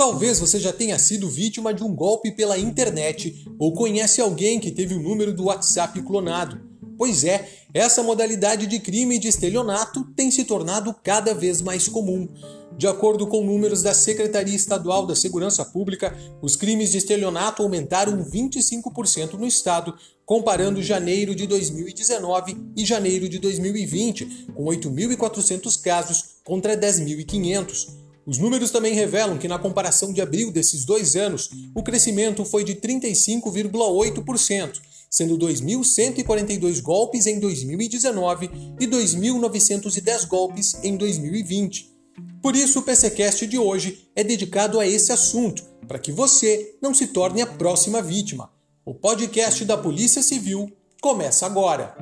Talvez você já tenha sido vítima de um golpe pela internet ou conhece alguém que teve o número do WhatsApp clonado. Pois é, essa modalidade de crime de estelionato tem se tornado cada vez mais comum. De acordo com números da Secretaria Estadual da Segurança Pública, os crimes de estelionato aumentaram 25% no estado, comparando janeiro de 2019 e janeiro de 2020, com 8.400 casos contra 10.500. Os números também revelam que, na comparação de abril desses dois anos, o crescimento foi de 35,8%, sendo 2.142 golpes em 2019 e 2.910 golpes em 2020. Por isso, o PCcast de hoje é dedicado a esse assunto, para que você não se torne a próxima vítima. O podcast da Polícia Civil começa agora.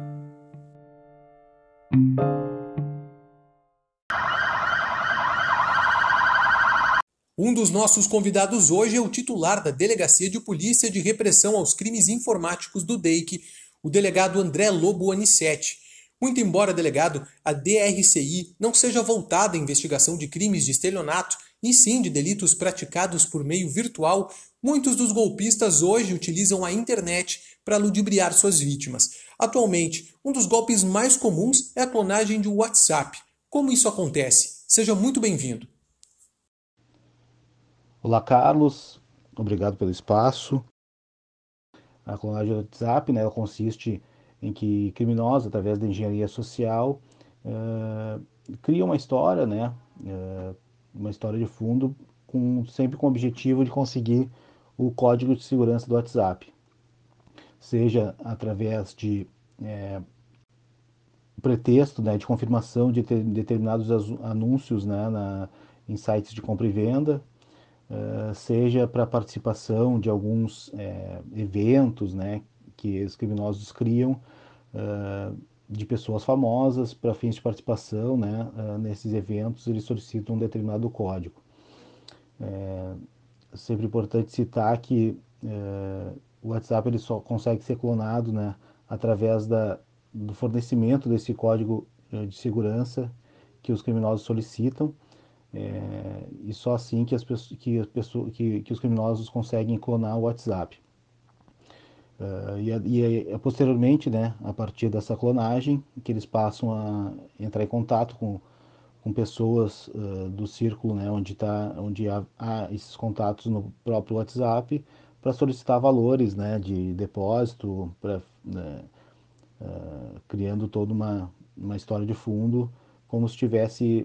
Um dos nossos convidados hoje é o titular da Delegacia de Polícia de Repressão aos Crimes Informáticos do DEIC, o delegado André Lobo Anicete. Muito embora, delegado, a DRCI não seja voltada à investigação de crimes de estelionato, e sim de delitos praticados por meio virtual, muitos dos golpistas hoje utilizam a internet para ludibriar suas vítimas. Atualmente, um dos golpes mais comuns é a clonagem de WhatsApp. Como isso acontece? Seja muito bem-vindo. Olá, Carlos. Obrigado pelo espaço. A clonagem do WhatsApp né, consiste em que criminosos, através da engenharia social, uh, criam uma história, né, uh, uma história de fundo, com, sempre com o objetivo de conseguir o código de segurança do WhatsApp, seja através de é, pretexto né, de confirmação de ter, determinados anúncios né, na, em sites de compra e venda, uh, seja para participação de alguns é, eventos né, que os criminosos criam uh, de pessoas famosas para fins de participação né, uh, nesses eventos, eles solicitam um determinado código. É sempre importante citar que o WhatsApp ele só consegue ser clonado né, através da, do fornecimento desse código de segurança que os criminosos solicitam é, e só assim que, as pessoas, que, as pessoas, que, que os criminosos conseguem clonar o WhatsApp. Uh, e, e é, posteriormente, né, a partir dessa clonagem, que eles passam a entrar em contato com, com pessoas uh, do círculo, né, onde, tá, onde há, há esses contatos no próprio WhatsApp, para solicitar valores né, de depósito, pra, né, uh, criando toda uma, uma história de fundo, como se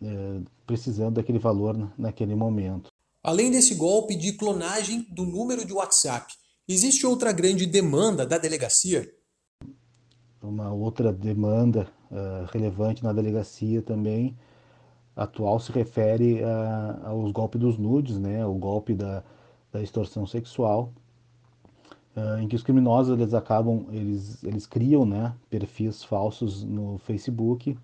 estivesse precisando daquele valor naquele momento. Além desse golpe de clonagem do número de WhatsApp, existe outra grande demanda da delegacia? Uma outra demanda uh, relevante na delegacia também atual se refere a, aos golpes dos nudes, né? o golpe da, da extorsão sexual, uh, em que os criminosos eles acabam, eles, eles criam né, perfis falsos no Facebook,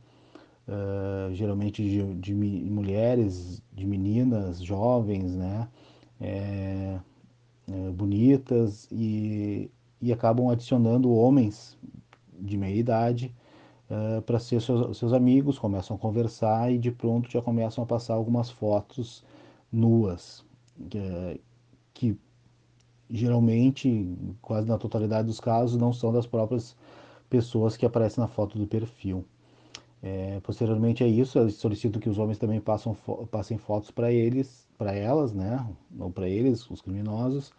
uh, geralmente de, de, mulheres, de meninas jovens, né? É, é, bonitas e, e acabam adicionando homens de meia idade uh, para ser seus, seus amigos, começam a conversar e de pronto já começam a passar algumas fotos nuas, que geralmente, quase na totalidade dos casos, não são das próprias pessoas que aparecem na foto do perfil. É, posteriormente a isso, eles solicitam que os homens também passam, passem fotos para eles, para elas, né, ou para eles, os criminosos,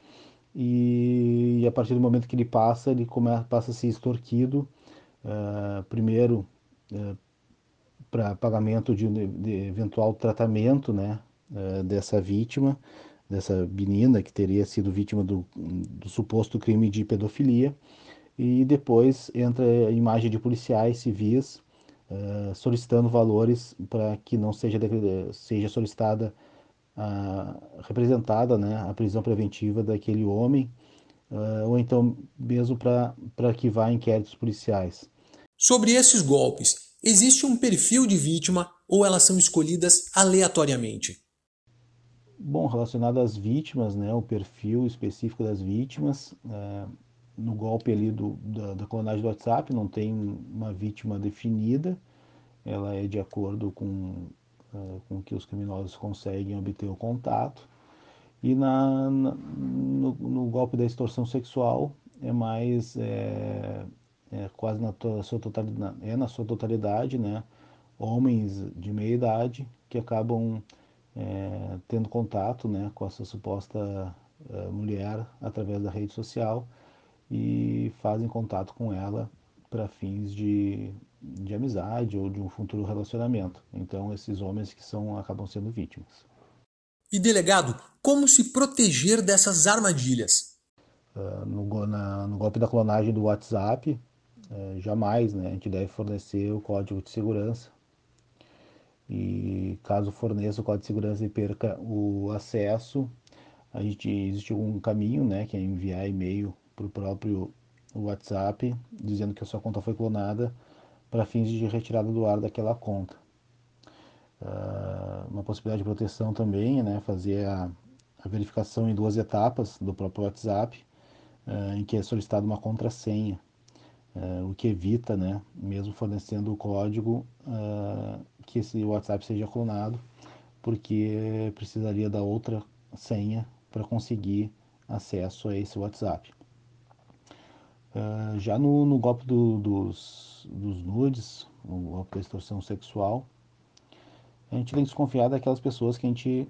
e, e, a partir do momento que ele passa, ele começa, passa a ser extorquido, uh, primeiro uh, para pagamento de, de, eventual tratamento, né, uh, dessa vítima, dessa menina que teria sido vítima do, do suposto crime de pedofilia, e depois entra a imagem de policiais civis uh, solicitando valores para que não seja, seja solicitada, uh, representada né, a prisão preventiva daquele homem, uh, ou então mesmo para arquivar inquéritos policiais. Sobre esses golpes, existe um perfil de vítima ou elas são escolhidas aleatoriamente? Bom, relacionado às vítimas, né, o perfil específico das vítimas, é, no golpe ali do, da, da clonagem do WhatsApp, não tem uma vítima definida, ela é de acordo com, uh, com que os criminosos conseguem obter o contato. E na, na no, no, golpe da extorsão sexual é mais é, é quase na sua totalidade, é na sua totalidade, né? Homens de meia idade que acabam é, tendo contato, né, com essa suposta mulher através da rede social e fazem contato com ela para fins de, de amizade ou de um futuro relacionamento. Então esses homens que são acabam sendo vítimas. E delegado, como se proteger dessas armadilhas? Uh, no, na, no, golpe da clonagem do WhatsApp, uh, jamais né, a gente deve fornecer o código de segurança. E caso forneça o código de segurança e perca o acesso, a gente existe um caminho, né, que é enviar e-mail para o próprio WhatsApp dizendo que a sua conta foi clonada para fins de retirada do ar daquela conta. Uh, uma possibilidade de proteção também né, fazer a, a, verificação em duas etapas do próprio WhatsApp, uh, em que é solicitada uma contrassenha, uh, o que evita, né, mesmo fornecendo o código, que esse WhatsApp seja clonado, porque precisaria da outra senha para conseguir acesso a esse WhatsApp. Já no, no golpe do, dos, dos nudes, o golpe da extorsão sexual, a gente tem que desconfiar daquelas pessoas que a gente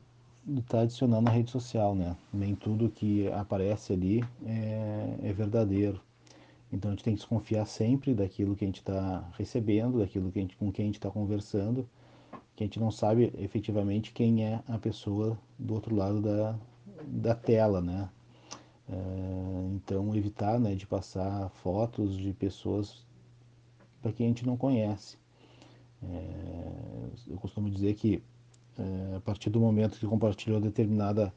está adicionando na rede social, né? Nem tudo que aparece ali é, é, verdadeiro. Então a gente tem que desconfiar sempre daquilo que a gente está recebendo, daquilo que a gente, com quem a gente está conversando, que a gente não sabe efetivamente quem é a pessoa do outro lado da, da tela, né? É, então evitar né, de passar fotos de pessoas para quem a gente não conhece. É, eu costumo dizer que é, a partir do momento que compartilhou determinada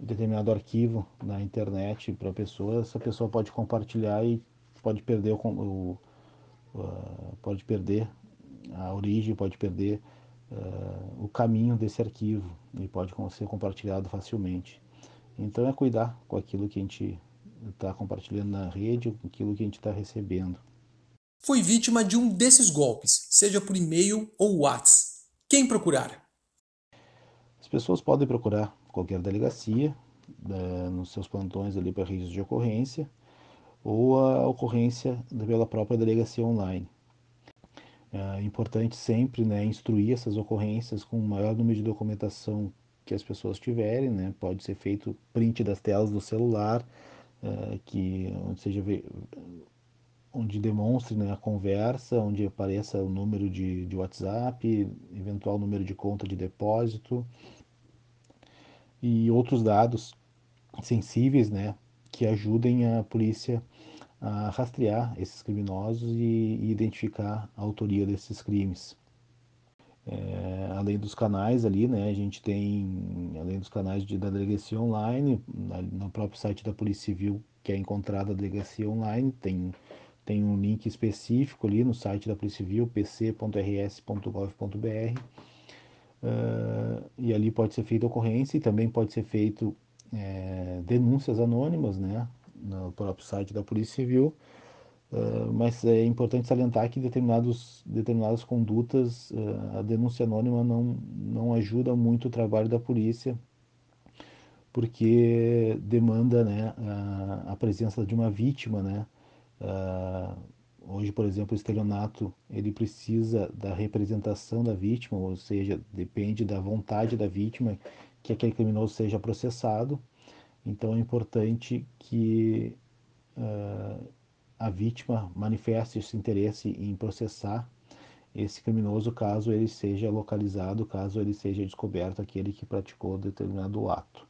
determinado arquivo na internet para a pessoa, essa pessoa pode compartilhar e pode perder o, o pode perder a origem, pode perder uh, o caminho desse arquivo e pode ser compartilhado facilmente. Então é cuidar com aquilo que a gente está compartilhando na rede, com aquilo que a gente está recebendo foi vítima de um desses golpes, seja por e-mail ou WhatsApp. Quem procurar? As pessoas podem procurar qualquer delegacia né, nos seus plantões ali para registro de ocorrência ou a ocorrência pela própria delegacia online. É importante sempre né, instruir essas ocorrências com o maior número de documentação que as pessoas tiverem, né? pode ser feito print das telas do celular, é, que seja onde demonstre né, a conversa, onde apareça o número de, de WhatsApp, eventual número de conta de depósito e outros dados sensíveis né, que ajudem a polícia a rastrear esses criminosos e, e identificar a autoria desses crimes. É, além dos canais ali, né, a gente tem, além dos canais de, da delegacia online, no próprio site da Polícia Civil, que é encontrada a delegacia online, tem tem um link específico ali no site da Polícia Civil, pc.rs.gov.br, uh, e ali pode ser feita ocorrência e também pode ser feito é, denúncias anônimas, né, no próprio site da Polícia Civil, uh, mas é importante salientar que determinados, determinadas condutas, uh, a denúncia anônima não, não ajuda muito o trabalho da polícia, porque demanda né, a, a presença de uma vítima, né, Uh, hoje, por exemplo, o estelionato ele precisa da representação da vítima, ou seja, depende da vontade da vítima que aquele criminoso seja processado. Então é importante que a vítima manifeste esse interesse em processar esse criminoso caso ele seja localizado, caso ele seja descoberto aquele que praticou determinado ato.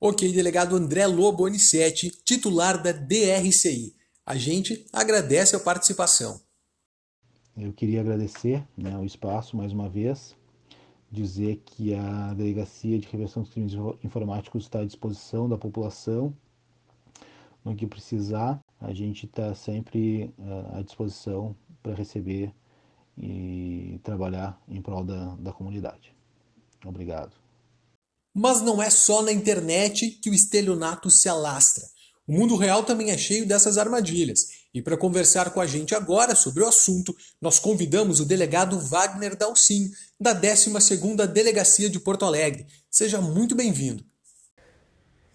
Ok, delegado André Lobo Anicetti, titular da DRCI. A gente agradece a participação. Eu queria agradecer né, o espaço mais uma vez, dizer que a Delegacia de Reversão dos Crimes Informáticos está à disposição da população. No que precisar, a gente está sempre uh, à disposição para receber e trabalhar em prol da, da comunidade. Obrigado. Mas não é só na internet que o estelionato se alastra. O mundo real também é cheio dessas armadilhas. E para conversar com a gente agora sobre o assunto, nós convidamos o delegado Wagner Dalcin, da 12ª Delegacia de Porto Alegre. Seja muito bem-vindo.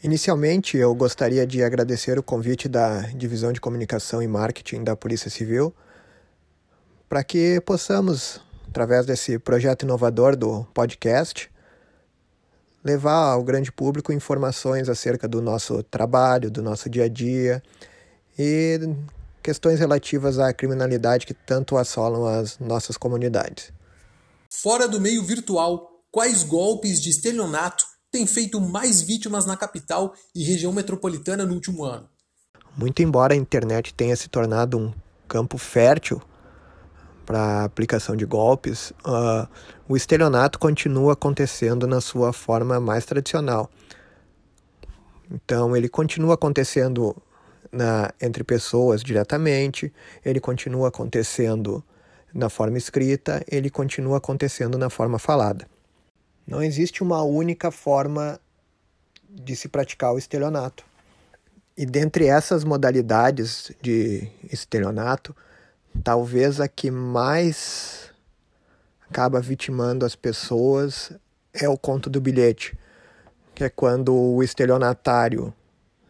Inicialmente, eu gostaria de agradecer o convite da Divisão de Comunicação e Marketing da Polícia Civil para que possamos, através desse projeto inovador do podcast, levar ao grande público informações acerca do nosso trabalho, do nosso dia a dia e questões relativas à criminalidade que tanto assolam as nossas comunidades. Fora do meio virtual, quais golpes de estelionato têm feito mais vítimas na capital e região metropolitana no último ano? Muito embora a internet tenha se tornado um campo fértil para aplicação de golpes, uh, o estelionato continua acontecendo na sua forma mais tradicional. Então, ele continua acontecendo na, entre pessoas diretamente, ele continua acontecendo na forma escrita, ele continua acontecendo na forma falada. Não existe uma única forma de se praticar o estelionato. E dentre essas modalidades de estelionato, talvez a que mais acaba vitimando as pessoas é o conto do bilhete, que é quando o estelionatário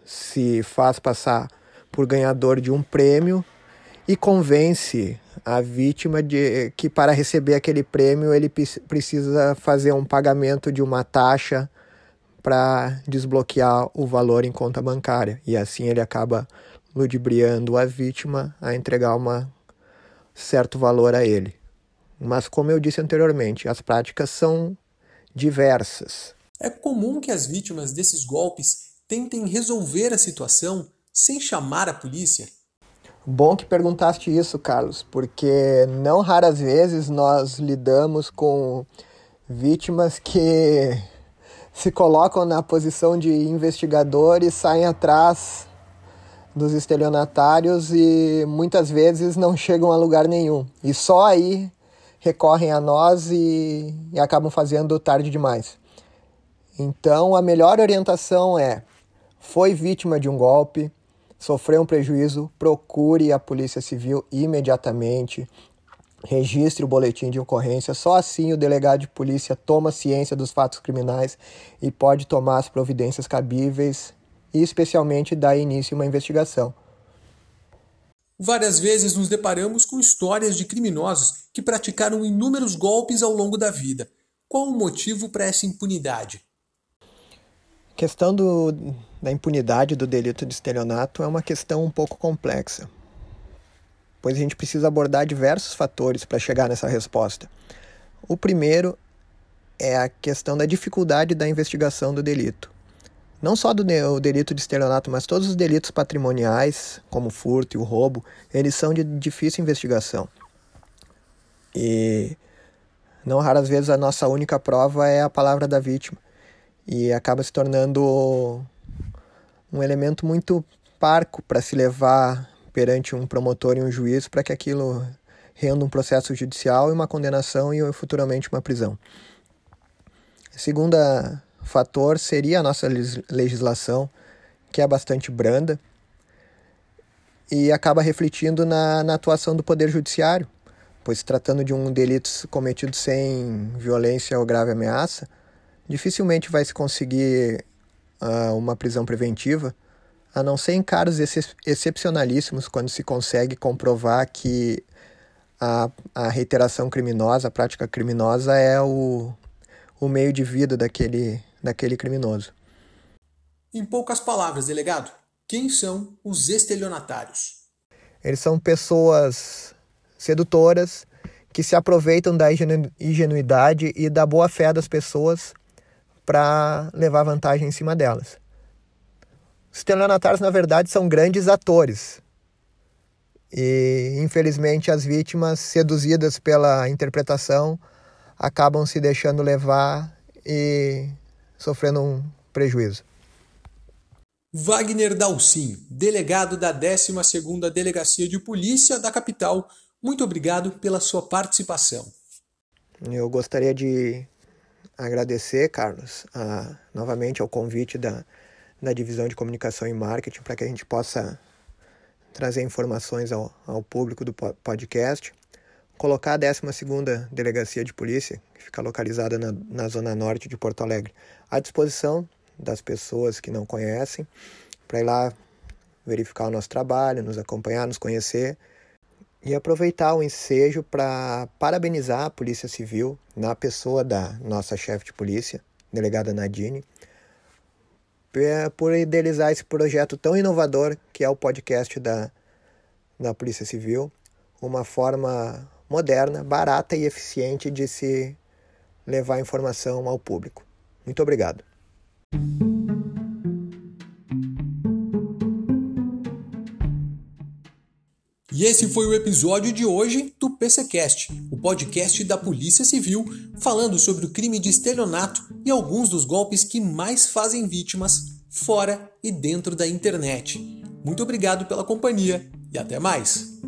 se faz passar por ganhador de um prêmio e convence a vítima de que para receber aquele prêmio ele precisa fazer um pagamento de uma taxa para desbloquear o valor em conta bancária e assim ele acaba ludibriando a vítima a entregar um certo valor a ele. Mas como eu disse anteriormente, as práticas são diversas. É comum que as vítimas desses golpes tentem resolver a situação sem chamar a polícia Bom que perguntaste isso, Carlos, porque não raras vezes nós lidamos com vítimas que se colocam na posição de investigadores, saem atrás dos estelionatários e muitas vezes não chegam a lugar nenhum. E só aí recorrem a nós e, e acabam fazendo tarde demais. Então, a melhor orientação é: foi vítima de um golpe, sofreu um prejuízo, procure a Polícia Civil imediatamente. Registre o boletim de ocorrência, só assim o delegado de polícia toma ciência dos fatos criminais e pode tomar as providências cabíveis e, especialmente, dar início a uma investigação. Várias vezes nos deparamos com histórias de criminosos que praticaram inúmeros golpes ao longo da vida. Qual o motivo para essa impunidade? A questão do, da impunidade do delito de estelionato é uma questão um pouco complexa, pois a gente precisa abordar diversos fatores para chegar nessa resposta. O primeiro é a questão da dificuldade da investigação do delito. Não só do delito de estelionato, mas todos os delitos patrimoniais, como o furto e o roubo, eles são de difícil investigação. E não raras vezes a nossa única prova é a palavra da vítima. E acaba se tornando um elemento muito parco para se levar perante um promotor e um juiz para que aquilo renda um processo judicial e uma condenação e futuramente uma prisão. O segundo fator seria a nossa legislação, que é bastante branda e acaba refletindo na, na atuação do Poder Judiciário, pois tratando de um delito cometido sem violência ou grave ameaça, dificilmente vai se conseguir uh, uma prisão preventiva, a não ser em casos ex excepcionalíssimos, quando se consegue comprovar que a, a reiteração criminosa, a prática criminosa é o, o meio de vida daquele, daquele criminoso. Em poucas palavras, delegado, quem são os estelionatários? Eles são pessoas sedutoras que se aproveitam da ingenuidade e da boa fé das pessoas para levar vantagem em cima delas. Os estelionatários, na verdade, são grandes atores. E, infelizmente, as vítimas, seduzidas pela interpretação, acabam se deixando levar e sofrendo um prejuízo. Wagner Dalcin, delegado da 12ª Delegacia de Polícia da capital, muito obrigado pela sua participação. Eu gostaria de agradecer, Carlos, a, novamente ao convite da, da Divisão de Comunicação e Marketing para que a gente possa trazer informações ao, ao público do podcast. Colocar a 12 Delegacia de Polícia, que fica localizada na, na zona norte de Porto Alegre, à disposição das pessoas que não conhecem, para ir lá verificar o nosso trabalho, nos acompanhar, nos conhecer e aproveitar o ensejo para parabenizar a Polícia Civil, na pessoa da nossa chefe de polícia, delegada Nadine, por idealizar esse projeto tão inovador que é o podcast da, da Polícia Civil, uma forma moderna, barata e eficiente de se levar informação ao público. Muito obrigado. E esse foi o episódio de hoje do PCcast, o podcast da Polícia Civil, falando sobre o crime de estelionato e alguns dos golpes que mais fazem vítimas fora e dentro da internet. Muito obrigado pela companhia e até mais.